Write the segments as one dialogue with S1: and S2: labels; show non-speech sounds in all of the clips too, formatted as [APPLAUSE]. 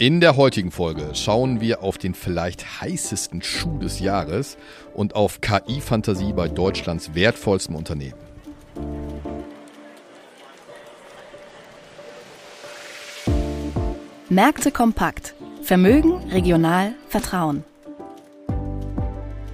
S1: In der heutigen Folge schauen wir auf den vielleicht heißesten Schuh des Jahres und auf KI-Fantasie bei Deutschlands wertvollstem Unternehmen.
S2: Märkte kompakt. Vermögen, regional, Vertrauen.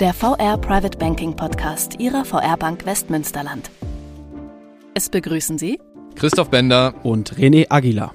S2: Der VR Private Banking Podcast Ihrer VR Bank Westmünsterland. Es begrüßen Sie
S1: Christoph Bender
S3: und René Aguilar.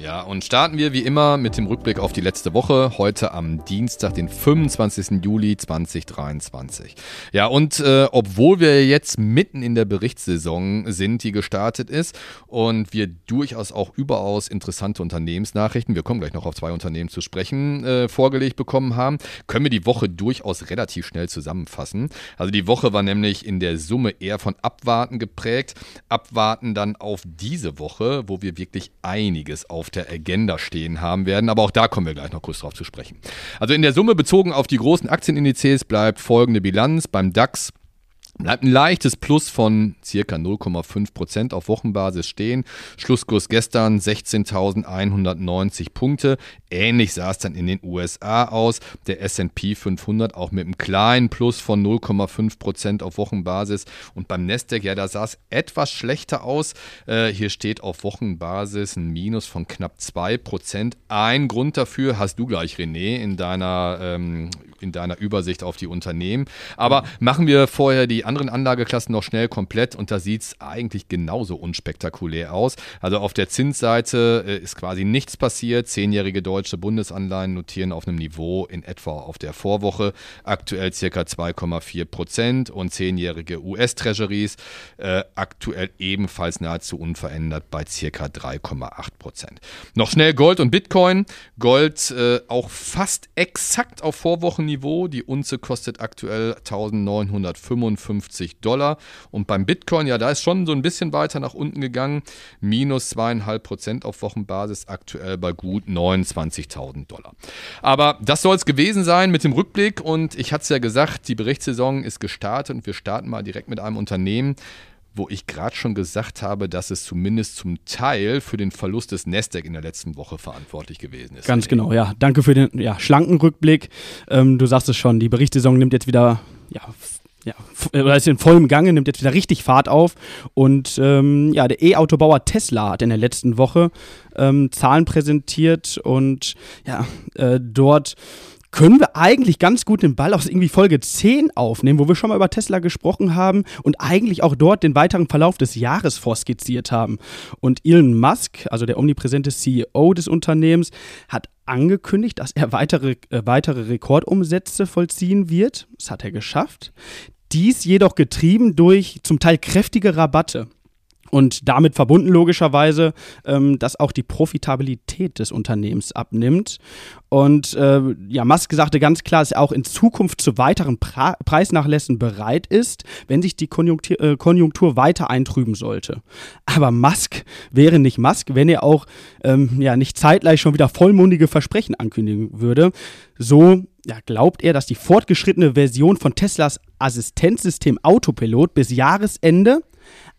S1: Ja, und starten wir wie immer mit dem Rückblick auf die letzte Woche, heute am Dienstag, den 25. Juli 2023. Ja, und äh, obwohl wir jetzt mitten in der Berichtssaison sind, die gestartet ist und wir durchaus auch überaus interessante Unternehmensnachrichten, wir kommen gleich noch auf zwei Unternehmen zu sprechen, äh, vorgelegt bekommen haben, können wir die Woche durchaus relativ schnell zusammenfassen. Also die Woche war nämlich in der Summe eher von Abwarten geprägt. Abwarten dann auf diese Woche, wo wir wirklich einiges auf auf der Agenda stehen haben werden. Aber auch da kommen wir gleich noch kurz drauf zu sprechen. Also in der Summe bezogen auf die großen Aktienindizes bleibt folgende Bilanz. Beim DAX Bleibt ein leichtes Plus von circa 0,5% auf Wochenbasis stehen. Schlusskurs gestern 16.190 Punkte. Ähnlich sah es dann in den USA aus. Der SP 500 auch mit einem kleinen Plus von 0,5% auf Wochenbasis. Und beim Nasdaq, ja, da sah es etwas schlechter aus. Äh, hier steht auf Wochenbasis ein Minus von knapp 2%. Ein Grund dafür hast du gleich, René, in deiner, ähm, in deiner Übersicht auf die Unternehmen. Aber machen wir vorher die anderen Anlageklassen noch schnell komplett und da sieht es eigentlich genauso unspektakulär aus. Also auf der Zinsseite äh, ist quasi nichts passiert. Zehnjährige deutsche Bundesanleihen notieren auf einem Niveau in etwa auf der Vorwoche. Aktuell circa 2,4 Prozent und zehnjährige US-Treasuries äh, aktuell ebenfalls nahezu unverändert bei circa 3,8 Prozent. Noch schnell Gold und Bitcoin. Gold äh, auch fast exakt auf Vorwochenniveau. Die Unze kostet aktuell 1955 50 Dollar. Und beim Bitcoin, ja, da ist schon so ein bisschen weiter nach unten gegangen. Minus zweieinhalb Prozent auf Wochenbasis, aktuell bei gut 29.000 Dollar. Aber das soll es gewesen sein mit dem Rückblick. Und ich hatte es ja gesagt, die Berichtssaison ist gestartet und wir starten mal direkt mit einem Unternehmen, wo ich gerade schon gesagt habe, dass es zumindest zum Teil für den Verlust des Nasdaq in der letzten Woche verantwortlich gewesen ist.
S3: Ganz genau, ja. Danke für den ja, schlanken Rückblick. Ähm, du sagst es schon, die Berichtssaison nimmt jetzt wieder ja, ja, äh, ist in vollem Gange, nimmt jetzt wieder richtig Fahrt auf. Und ähm, ja, der E-Autobauer Tesla hat in der letzten Woche ähm, Zahlen präsentiert und ja, äh, dort können wir eigentlich ganz gut den Ball aus irgendwie Folge 10 aufnehmen, wo wir schon mal über Tesla gesprochen haben und eigentlich auch dort den weiteren Verlauf des Jahres vorskizziert haben. Und Elon Musk, also der omnipräsente CEO des Unternehmens, hat angekündigt, dass er weitere, äh, weitere Rekordumsätze vollziehen wird. Das hat er geschafft. Dies jedoch getrieben durch zum Teil kräftige Rabatte. Und damit verbunden logischerweise, ähm, dass auch die Profitabilität des Unternehmens abnimmt. Und äh, ja, Musk sagte ganz klar, dass er auch in Zukunft zu weiteren pra Preisnachlässen bereit ist, wenn sich die Konjunktur, äh, Konjunktur weiter eintrüben sollte. Aber Musk wäre nicht Musk, wenn er auch ähm, ja, nicht zeitgleich schon wieder vollmundige Versprechen ankündigen würde. So ja, glaubt er, dass die fortgeschrittene Version von Teslas Assistenzsystem Autopilot bis Jahresende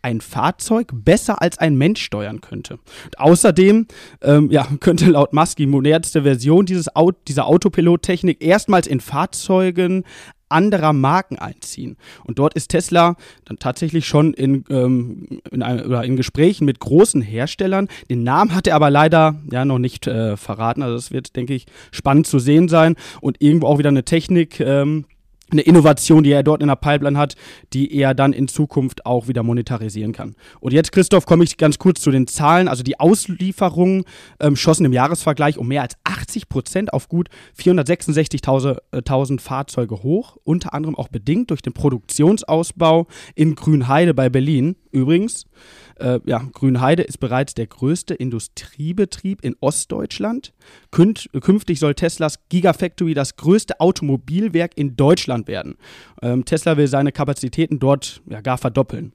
S3: ein Fahrzeug besser als ein Mensch steuern könnte. Und außerdem ähm, ja, [LAUGHS] könnte laut Musk die modernste Version dieses Auto, dieser Autopilot-Technik erstmals in Fahrzeugen anderer Marken einziehen. Und dort ist Tesla dann tatsächlich schon in, ähm, in, oder in Gesprächen mit großen Herstellern. Den Namen hat er aber leider ja noch nicht äh, verraten. Also das wird, denke ich, spannend zu sehen sein und irgendwo auch wieder eine Technik. Ähm, eine Innovation, die er dort in der Pipeline hat, die er dann in Zukunft auch wieder monetarisieren kann. Und jetzt, Christoph, komme ich ganz kurz zu den Zahlen. Also die Auslieferungen ähm, schossen im Jahresvergleich um mehr als 80 Prozent auf gut 466.000 äh, Fahrzeuge hoch, unter anderem auch bedingt durch den Produktionsausbau in Grünheide bei Berlin. Übrigens, äh, ja, Grünheide ist bereits der größte Industriebetrieb in Ostdeutschland. Künft, künftig soll Teslas Gigafactory das größte Automobilwerk in Deutschland werden. Ähm, Tesla will seine Kapazitäten dort ja, gar verdoppeln.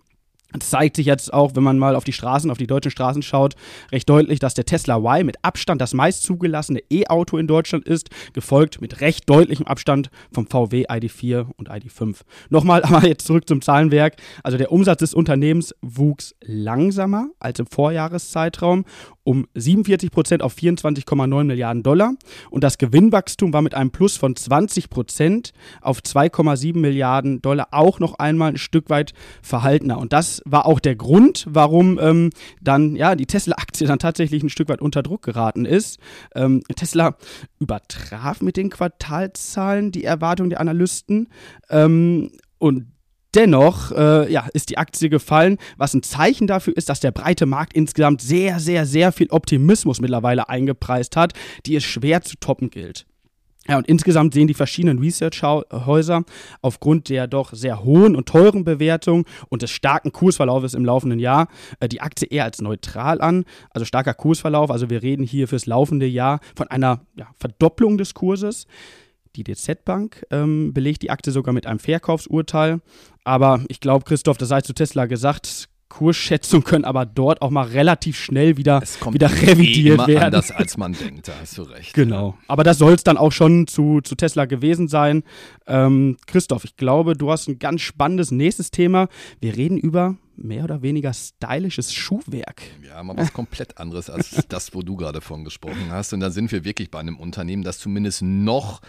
S3: Zeigt sich jetzt auch, wenn man mal auf die Straßen, auf die deutschen Straßen schaut, recht deutlich, dass der Tesla Y mit Abstand das meist zugelassene E-Auto in Deutschland ist, gefolgt mit recht deutlichem Abstand vom VW ID4 und ID5. Nochmal aber jetzt zurück zum Zahlenwerk. Also der Umsatz des Unternehmens wuchs langsamer als im Vorjahreszeitraum um 47 Prozent auf 24,9 Milliarden Dollar und das Gewinnwachstum war mit einem Plus von 20 Prozent auf 2,7 Milliarden Dollar auch noch einmal ein Stück weit verhaltener. Und das war auch der Grund, warum ähm, dann ja die Tesla-Aktie dann tatsächlich ein Stück weit unter Druck geraten ist. Ähm, Tesla übertraf mit den Quartalzahlen die Erwartungen der Analysten ähm, und Dennoch äh, ja, ist die Aktie gefallen, was ein Zeichen dafür ist, dass der breite Markt insgesamt sehr, sehr, sehr viel Optimismus mittlerweile eingepreist hat, die es schwer zu toppen gilt. Ja, und insgesamt sehen die verschiedenen Research-Häuser aufgrund der doch sehr hohen und teuren Bewertung und des starken Kursverlaufes im laufenden Jahr äh, die Aktie eher als neutral an. Also starker Kursverlauf, also wir reden hier fürs laufende Jahr von einer ja, Verdopplung des Kurses. Die DZ Bank ähm, belegt die Aktie sogar mit einem Verkaufsurteil. Aber ich glaube, Christoph, das sei zu Tesla gesagt, Kursschätzungen können aber dort auch mal relativ schnell wieder, wieder eh revidiert eh werden.
S1: anders als man denkt, da hast du recht.
S3: Genau. Aber das soll es dann auch schon zu, zu Tesla gewesen sein. Ähm, Christoph, ich glaube, du hast ein ganz spannendes nächstes Thema. Wir reden über mehr oder weniger stylisches Schuhwerk.
S1: Ja, mal was komplett anderes als [LAUGHS] das, wo du gerade von gesprochen hast. Und da sind wir wirklich bei einem Unternehmen, das zumindest noch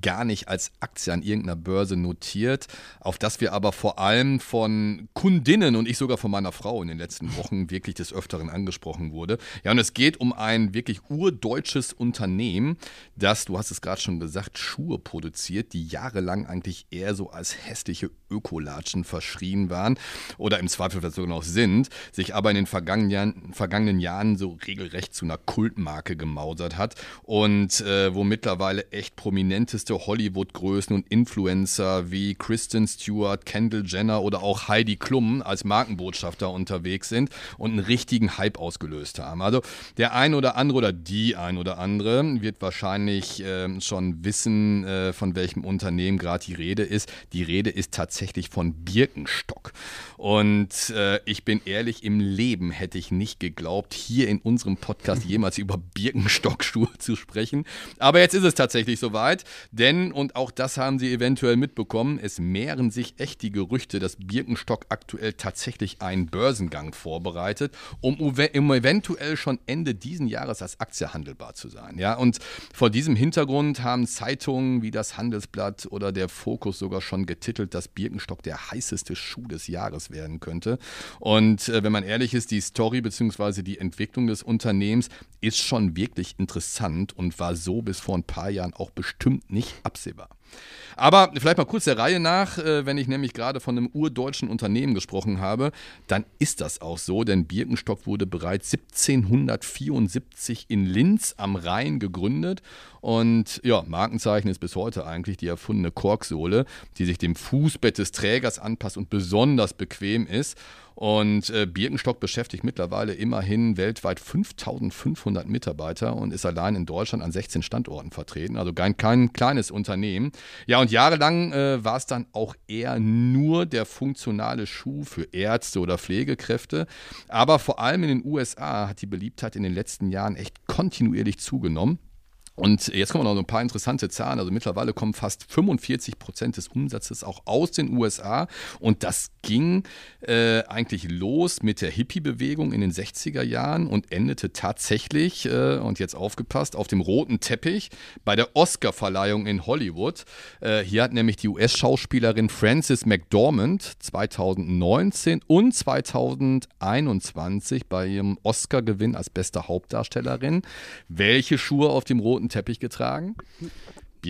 S1: gar nicht als Aktie an irgendeiner Börse notiert, auf das wir aber vor allem von Kundinnen und ich sogar von meiner Frau in den letzten Wochen wirklich des Öfteren angesprochen wurde. Ja, und es geht um ein wirklich urdeutsches Unternehmen, das, du hast es gerade schon gesagt, Schuhe produziert, die jahrelang eigentlich eher so als hässliche Ökolatschen verschrien waren oder im Zweifel Sogar noch sind, sich aber in den vergangenen Jahren, vergangenen Jahren so regelrecht zu einer Kultmarke gemausert hat und äh, wo mittlerweile echt prominenteste Hollywood-Größen und Influencer wie Kristen Stewart, Kendall Jenner oder auch Heidi Klum als Markenbotschafter unterwegs sind und einen richtigen Hype ausgelöst haben. Also der ein oder andere oder die ein oder andere wird wahrscheinlich äh, schon wissen, äh, von welchem Unternehmen gerade die Rede ist. Die Rede ist tatsächlich von Birkenstock. Und äh, ich bin ehrlich, im Leben hätte ich nicht geglaubt, hier in unserem Podcast [LAUGHS] jemals über Birkenstockschuhe zu sprechen. Aber jetzt ist es tatsächlich soweit, denn, und auch das haben Sie eventuell mitbekommen, es mehren sich echt die Gerüchte, dass Birkenstock aktuell tatsächlich einen Börsengang vorbereitet, um, um eventuell schon Ende diesen Jahres als Aktie handelbar zu sein. Ja, und vor diesem Hintergrund haben Zeitungen wie das Handelsblatt oder der Fokus sogar schon getitelt, dass Birkenstock der heißeste Schuh des Jahres werden könnte. Und äh, wenn man ehrlich ist, die Story bzw. die Entwicklung des Unternehmens ist schon wirklich interessant und war so bis vor ein paar Jahren auch bestimmt nicht absehbar. Aber vielleicht mal kurz der Reihe nach, äh, wenn ich nämlich gerade von einem urdeutschen Unternehmen gesprochen habe, dann ist das auch so, denn Birkenstock wurde bereits 1774 in Linz am Rhein gegründet und ja, Markenzeichen ist bis heute eigentlich die erfundene Korksohle, die sich dem Fußbett des Trägers anpasst und besonders bequem ist. Und äh, Birkenstock beschäftigt mittlerweile immerhin weltweit 5500 Mitarbeiter und ist allein in Deutschland an 16 Standorten vertreten. Also kein, kein kleines Unternehmen. Ja, und jahrelang äh, war es dann auch eher nur der funktionale Schuh für Ärzte oder Pflegekräfte. Aber vor allem in den USA hat die Beliebtheit in den letzten Jahren echt kontinuierlich zugenommen. Und jetzt kommen noch ein paar interessante Zahlen. Also mittlerweile kommen fast 45 Prozent des Umsatzes auch aus den USA. Und das ging äh, eigentlich los mit der Hippie-Bewegung in den 60er Jahren und endete tatsächlich, äh, und jetzt aufgepasst, auf dem roten Teppich bei der Oscar-Verleihung in Hollywood. Äh, hier hat nämlich die US-Schauspielerin Frances McDormand 2019 und 2021 bei ihrem Oscar-Gewinn als beste Hauptdarstellerin welche Schuhe auf dem roten roten Teppich getragen.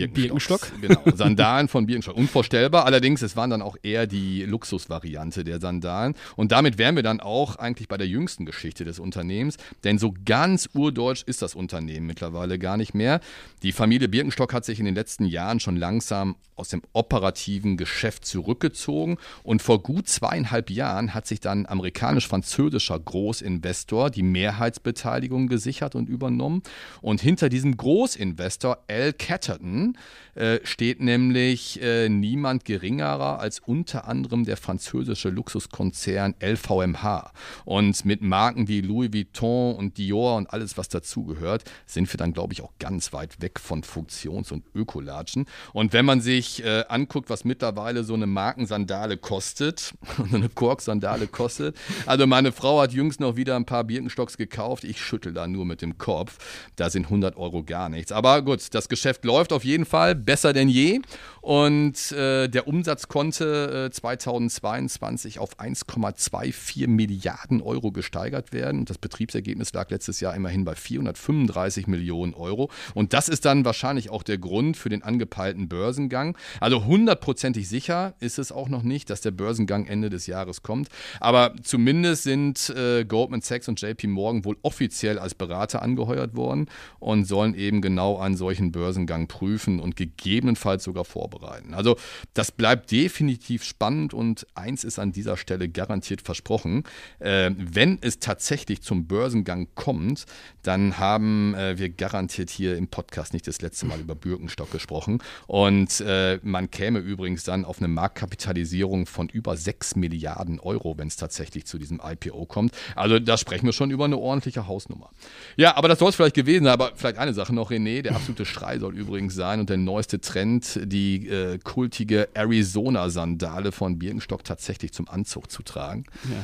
S3: Birkenstock.
S1: Genau, Sandalen von Birkenstock. Unvorstellbar. Allerdings, es waren dann auch eher die Luxusvariante der Sandalen. Und damit wären wir dann auch eigentlich bei der jüngsten Geschichte des Unternehmens. Denn so ganz urdeutsch ist das Unternehmen mittlerweile gar nicht mehr. Die Familie Birkenstock hat sich in den letzten Jahren schon langsam aus dem operativen Geschäft zurückgezogen. Und vor gut zweieinhalb Jahren hat sich dann amerikanisch-französischer Großinvestor die Mehrheitsbeteiligung gesichert und übernommen. Und hinter diesem Großinvestor Al Catterton äh, steht nämlich äh, niemand geringerer als unter anderem der französische Luxuskonzern LVMH. Und mit Marken wie Louis Vuitton und Dior und alles, was dazugehört, sind wir dann, glaube ich, auch ganz weit weg von Funktions- und Ökolatschen. Und wenn man sich äh, anguckt, was mittlerweile so eine Markensandale kostet, [LAUGHS] eine Kork-Sandale kostet, also meine Frau hat jüngst noch wieder ein paar Birkenstocks gekauft, ich schüttel da nur mit dem Kopf, da sind 100 Euro gar nichts. Aber gut, das Geschäft läuft auf jeden Fall besser denn je. Und äh, der Umsatz konnte äh, 2022 auf 1,24 Milliarden Euro gesteigert werden. Das Betriebsergebnis lag letztes Jahr immerhin bei 435 Millionen Euro. Und das ist dann wahrscheinlich auch der Grund für den angepeilten Börsengang. Also hundertprozentig sicher ist es auch noch nicht, dass der Börsengang Ende des Jahres kommt. Aber zumindest sind äh, Goldman Sachs und JP Morgan wohl offiziell als Berater angeheuert worden und sollen eben genau einen solchen Börsengang prüfen und gegebenenfalls sogar vorbereiten. Also das bleibt definitiv spannend und eins ist an dieser Stelle garantiert versprochen. Äh, wenn es tatsächlich zum Börsengang kommt, dann haben äh, wir garantiert hier im Podcast nicht das letzte Mal über Bürgenstock gesprochen. Und äh, man käme übrigens dann auf eine Marktkapitalisierung von über 6 Milliarden Euro, wenn es tatsächlich zu diesem IPO kommt. Also da sprechen wir schon über eine ordentliche Hausnummer. Ja, aber das soll es vielleicht gewesen sein. Aber vielleicht eine Sache noch, René. Der absolute Schrei soll übrigens sein und der neueste Trend, die äh, kultige Arizona-Sandale von Birkenstock tatsächlich zum Anzug zu tragen.
S3: Ja.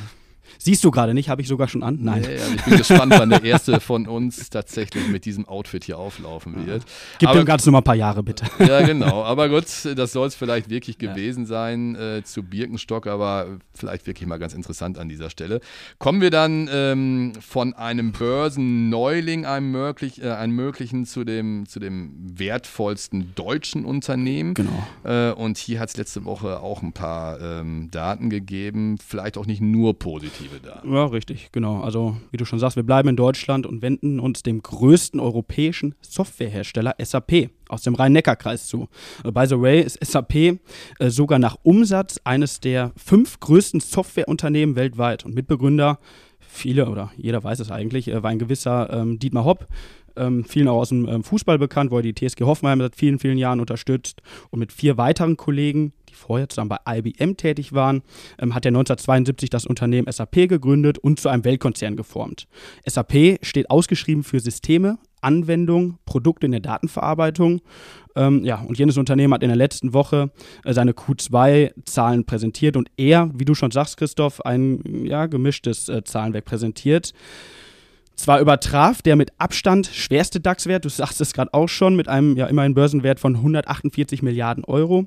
S3: Siehst du gerade nicht, habe ich sogar schon an? Nein.
S1: Nee, also ich bin gespannt, wann der erste von uns tatsächlich mit diesem Outfit hier auflaufen wird.
S3: Gib aber, dem Ganzen noch mal ein paar Jahre, bitte.
S1: Ja, genau. Aber gut, das soll es vielleicht wirklich gewesen ja. sein äh, zu Birkenstock, aber vielleicht wirklich mal ganz interessant an dieser Stelle. Kommen wir dann ähm, von einem Börsenneuling, einem, möglich, äh, einem möglichen, zu dem, zu dem wertvollsten deutschen Unternehmen.
S3: Genau.
S1: Äh, und hier hat es letzte Woche auch ein paar ähm, Daten gegeben, vielleicht auch nicht nur positiv. Perspektive da.
S3: Ja, richtig, genau. Also, wie du schon sagst, wir bleiben in Deutschland und wenden uns dem größten europäischen Softwarehersteller SAP aus dem Rhein-Neckar-Kreis zu. Uh, by the way ist SAP äh, sogar nach Umsatz eines der fünf größten Softwareunternehmen weltweit und Mitbegründer, viele oder jeder weiß es eigentlich, äh, war ein gewisser ähm, Dietmar Hopp, ähm, vielen auch aus dem ähm, Fußball bekannt, wo er die TSG Hoffenheim seit vielen, vielen Jahren unterstützt und mit vier weiteren Kollegen die vorher zusammen bei IBM tätig waren, ähm, hat er 1972 das Unternehmen SAP gegründet und zu einem Weltkonzern geformt. SAP steht ausgeschrieben für Systeme, Anwendungen, Produkte in der Datenverarbeitung. Ähm, ja, und jenes Unternehmen hat in der letzten Woche äh, seine Q2-Zahlen präsentiert und er, wie du schon sagst, Christoph, ein ja, gemischtes äh, Zahlenwerk präsentiert. Zwar übertraf der mit Abstand schwerste DAX-Wert, du sagst es gerade auch schon, mit einem ja immerhin Börsenwert von 148 Milliarden Euro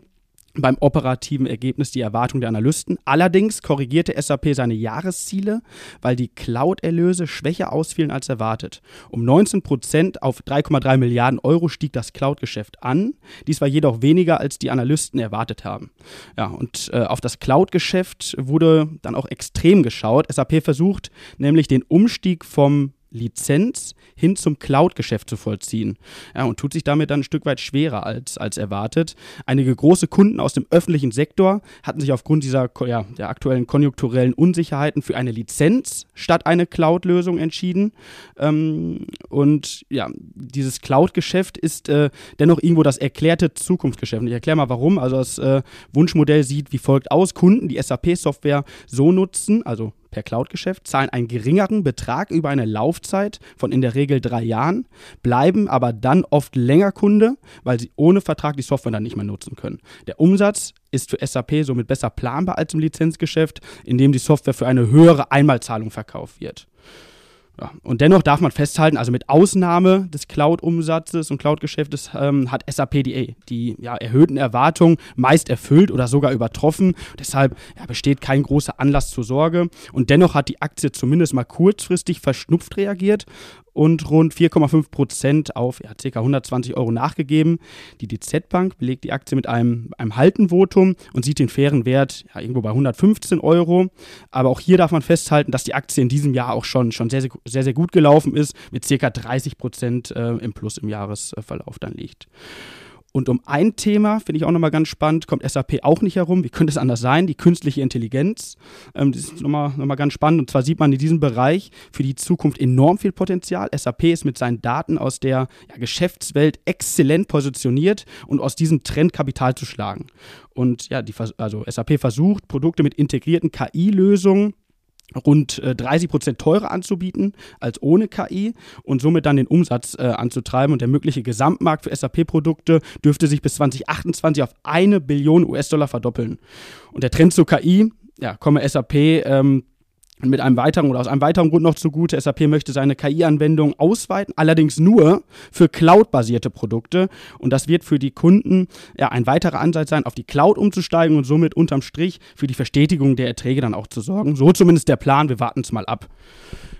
S3: beim operativen Ergebnis die Erwartung der Analysten. Allerdings korrigierte SAP seine Jahresziele, weil die Cloud-Erlöse schwächer ausfielen als erwartet. Um 19 Prozent auf 3,3 Milliarden Euro stieg das Cloud-Geschäft an. Dies war jedoch weniger, als die Analysten erwartet haben. Ja, und äh, auf das Cloud-Geschäft wurde dann auch extrem geschaut. SAP versucht nämlich den Umstieg vom Lizenz hin zum Cloud-Geschäft zu vollziehen. Ja, und tut sich damit dann ein Stück weit schwerer als, als erwartet. Einige große Kunden aus dem öffentlichen Sektor hatten sich aufgrund dieser ja, der aktuellen konjunkturellen Unsicherheiten für eine Lizenz statt eine Cloud-Lösung entschieden. Ähm, und ja, dieses Cloud-Geschäft ist äh, dennoch irgendwo das erklärte Zukunftsgeschäft. Und ich erkläre mal warum. Also das äh, Wunschmodell sieht wie folgt aus. Kunden, die SAP-Software so nutzen, also per Cloud-Geschäft, zahlen einen geringeren Betrag über eine Laufzeit von in der Regel drei Jahren, bleiben aber dann oft länger Kunde, weil sie ohne Vertrag die Software dann nicht mehr nutzen können. Der Umsatz ist für SAP somit besser planbar als im Lizenzgeschäft, indem die Software für eine höhere Einmalzahlung verkauft wird. Ja, und dennoch darf man festhalten, also mit Ausnahme des Cloud-Umsatzes und Cloud-Geschäftes ähm, hat SAP die, die ja, erhöhten Erwartungen meist erfüllt oder sogar übertroffen. Deshalb ja, besteht kein großer Anlass zur Sorge. Und dennoch hat die Aktie zumindest mal kurzfristig verschnupft reagiert und rund 4,5 Prozent auf ja, ca. 120 Euro nachgegeben. Die DZ Bank belegt die Aktie mit einem, einem Haltenvotum und sieht den fairen Wert ja, irgendwo bei 115 Euro. Aber auch hier darf man festhalten, dass die Aktie in diesem Jahr auch schon, schon sehr, sehr, sehr gut gelaufen ist, mit ca. 30 Prozent äh, im Plus im Jahresverlauf dann liegt. Und um ein Thema, finde ich auch nochmal ganz spannend, kommt SAP auch nicht herum. Wie könnte es anders sein? Die künstliche Intelligenz. Ähm, das ist nochmal noch mal ganz spannend. Und zwar sieht man in diesem Bereich für die Zukunft enorm viel Potenzial. SAP ist mit seinen Daten aus der ja, Geschäftswelt exzellent positioniert und aus diesem Trend Kapital zu schlagen. Und ja, die, also SAP versucht, Produkte mit integrierten KI-Lösungen rund äh, 30 Prozent teurer anzubieten als ohne KI und somit dann den Umsatz äh, anzutreiben. Und der mögliche Gesamtmarkt für SAP-Produkte dürfte sich bis 2028 auf eine Billion US-Dollar verdoppeln. Und der Trend zur KI, ja, komme SAP ähm, mit einem weiteren oder aus einem weiteren Grund noch zugute, SAP möchte seine KI-Anwendung ausweiten, allerdings nur für Cloud-basierte Produkte. Und das wird für die Kunden ja ein weiterer Ansatz sein, auf die Cloud umzusteigen und somit unterm Strich für die Verstetigung der Erträge dann auch zu sorgen. So zumindest der Plan. Wir warten es mal ab.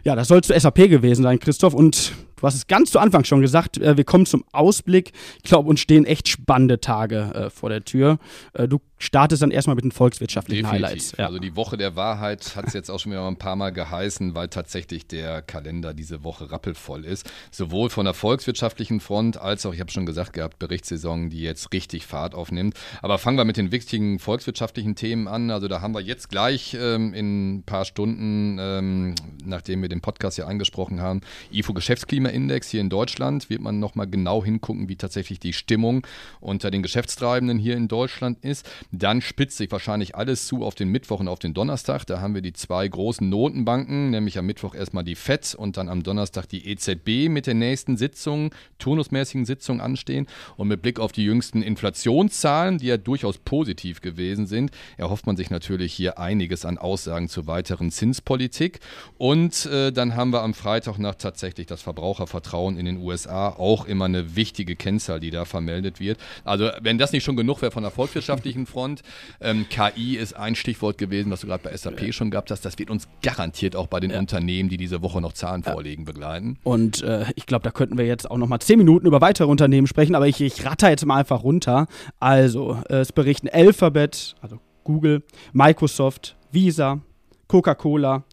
S3: Ja, das soll zu SAP gewesen sein, Christoph. Und Du hast es ganz zu Anfang schon gesagt, äh, wir kommen zum Ausblick. Ich glaube, uns stehen echt spannende Tage äh, vor der Tür. Äh, du startest dann erstmal mit den volkswirtschaftlichen
S1: Definitiv.
S3: Highlights.
S1: Ja. Also die Woche der Wahrheit hat es jetzt auch schon wieder ein paar Mal geheißen, weil tatsächlich der Kalender diese Woche rappelvoll ist. Sowohl von der volkswirtschaftlichen Front als auch, ich habe schon gesagt gehabt, Berichtssaison, die jetzt richtig Fahrt aufnimmt. Aber fangen wir mit den wichtigen volkswirtschaftlichen Themen an. Also da haben wir jetzt gleich ähm, in ein paar Stunden, ähm, nachdem wir den Podcast ja angesprochen haben, IFO Geschäftsklima Klimaindex hier in Deutschland wird man nochmal genau hingucken, wie tatsächlich die Stimmung unter den Geschäftstreibenden hier in Deutschland ist. Dann spitzt sich wahrscheinlich alles zu auf den Mittwoch und auf den Donnerstag. Da haben wir die zwei großen Notenbanken, nämlich am Mittwoch erstmal die FED und dann am Donnerstag die EZB mit der nächsten Sitzung, turnusmäßigen Sitzung anstehen. Und mit Blick auf die jüngsten Inflationszahlen, die ja durchaus positiv gewesen sind, erhofft man sich natürlich hier einiges an Aussagen zur weiteren Zinspolitik. Und äh, dann haben wir am Freitag noch tatsächlich das Verbrauch Verbrauchervertrauen in den USA auch immer eine wichtige Kennzahl, die da vermeldet wird. Also wenn das nicht schon genug wäre von der volkswirtschaftlichen Front, ähm, KI ist ein Stichwort gewesen, was du gerade bei SAP ja. schon gehabt hast. Das wird uns garantiert auch bei den ja. Unternehmen, die diese Woche noch Zahlen ja. vorlegen, begleiten.
S3: Und äh, ich glaube, da könnten wir jetzt auch noch mal zehn Minuten über weitere Unternehmen sprechen, aber ich, ich ratter jetzt mal einfach runter. Also äh, es berichten Alphabet, also Google, Microsoft, Visa, Coca-Cola,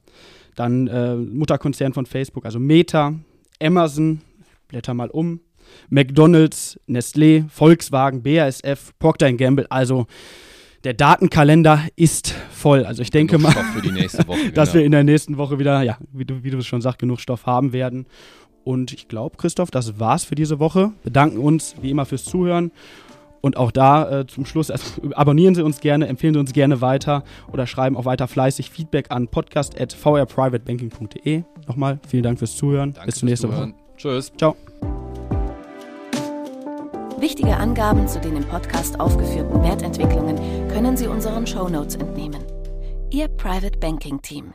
S3: dann äh, Mutterkonzern von Facebook, also Meta, Amazon, blätter mal um, McDonald's, Nestlé, Volkswagen, BASF, Procter Gamble, also der Datenkalender ist voll. Also ich denke mal, Woche, [LAUGHS] dass genau. wir in der nächsten Woche wieder, ja, wie du, wie du es schon sagst, genug Stoff haben werden. Und ich glaube, Christoph, das war's für diese Woche. Bedanken uns wie immer fürs Zuhören. Und auch da äh, zum Schluss, also abonnieren Sie uns gerne, empfehlen Sie uns gerne weiter oder schreiben auch weiter fleißig Feedback an podcast.vrprivatebanking.de. Nochmal vielen Dank fürs Zuhören. Danke Bis zur nächsten Woche.
S1: Tschüss.
S3: Ciao.
S2: Wichtige Angaben zu den im Podcast aufgeführten Wertentwicklungen können Sie unseren Show Notes entnehmen. Ihr Private Banking Team.